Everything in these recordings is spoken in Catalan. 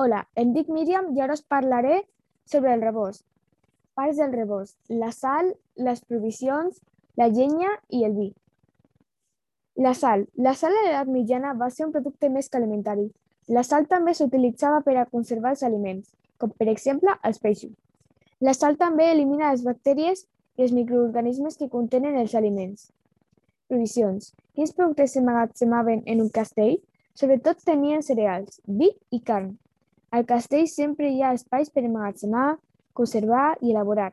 Hola, em dic Míriam i ara us parlaré sobre el rebost. Parts del rebost, la sal, les provisions, la llenya i el vi. La sal. La sal a l'edat mitjana va ser un producte més que alimentari. La sal també s'utilitzava per a conservar els aliments, com per exemple els peixos. La sal també elimina les bactèries i els microorganismes que contenen els aliments. Provisions. Quins productes s'emmagatzemaven en un castell? Sobretot tenien cereals, vi i carn. Al castell sempre hi ha espais per emmagatzemar, conservar i elaborar.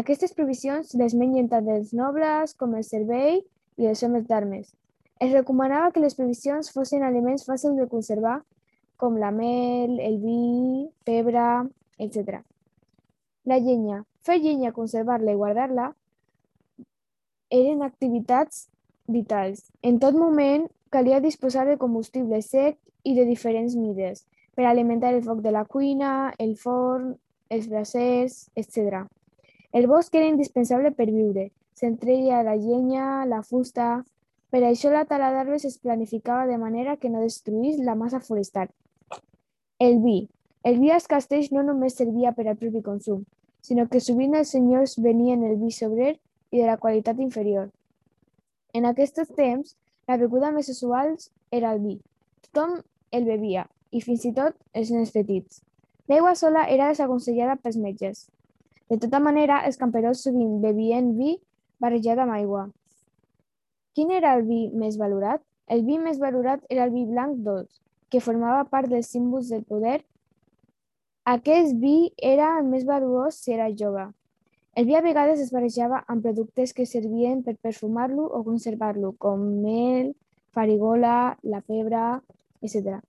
Aquestes provisions les mengen tant els nobles com el servei i els homes d'armes. Es recomanava que les provisions fossin aliments fàcils de conservar, com la mel, el vi, pebre, etc. La llenya. Fer llenya, conservar-la i guardar-la eren activitats vitals. En tot moment calia disposar de combustible sec i de diferents mides, per alimentar el foc de la cuina, el forn, els brasers, etc. El bosc era indispensable per viure. S'entreia la llenya, la fusta... Per això la tala d'arbres es planificava de manera que no destruís la massa forestal. El vi. El vi als castells no només servia per al propi consum, sinó que sovint els senyors venien el vi sobrer i de la qualitat inferior. En aquests temps, la beguda més usual era el vi. Tothom el bevia, i fins i tot els nens petits. L'aigua sola era desaconsellada pels metges. De tota manera, els camperols sovint bevien vi barrejat amb aigua. Quin era el vi més valorat? El vi més valorat era el vi blanc dolç, que formava part dels símbols del poder. Aquest vi era el més valuós si era jove. El vi a vegades es barrejava amb productes que servien per perfumar-lo o conservar-lo, com mel, farigola, la pebre, etc.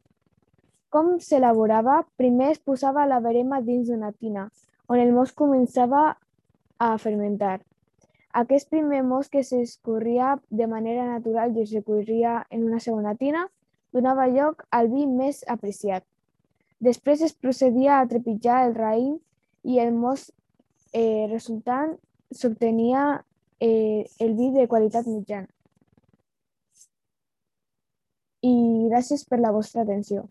Com s'elaborava? Primer es posava la verema dins d'una tina, on el most començava a fermentar. Aquest primer most que s'escorria de manera natural i es recorria en una segona tina donava lloc al vi més apreciat. Després es procedia a trepitjar el raïm i el most eh, resultant s'obtenia eh, el vi de qualitat mitjana. I gràcies per la vostra atenció.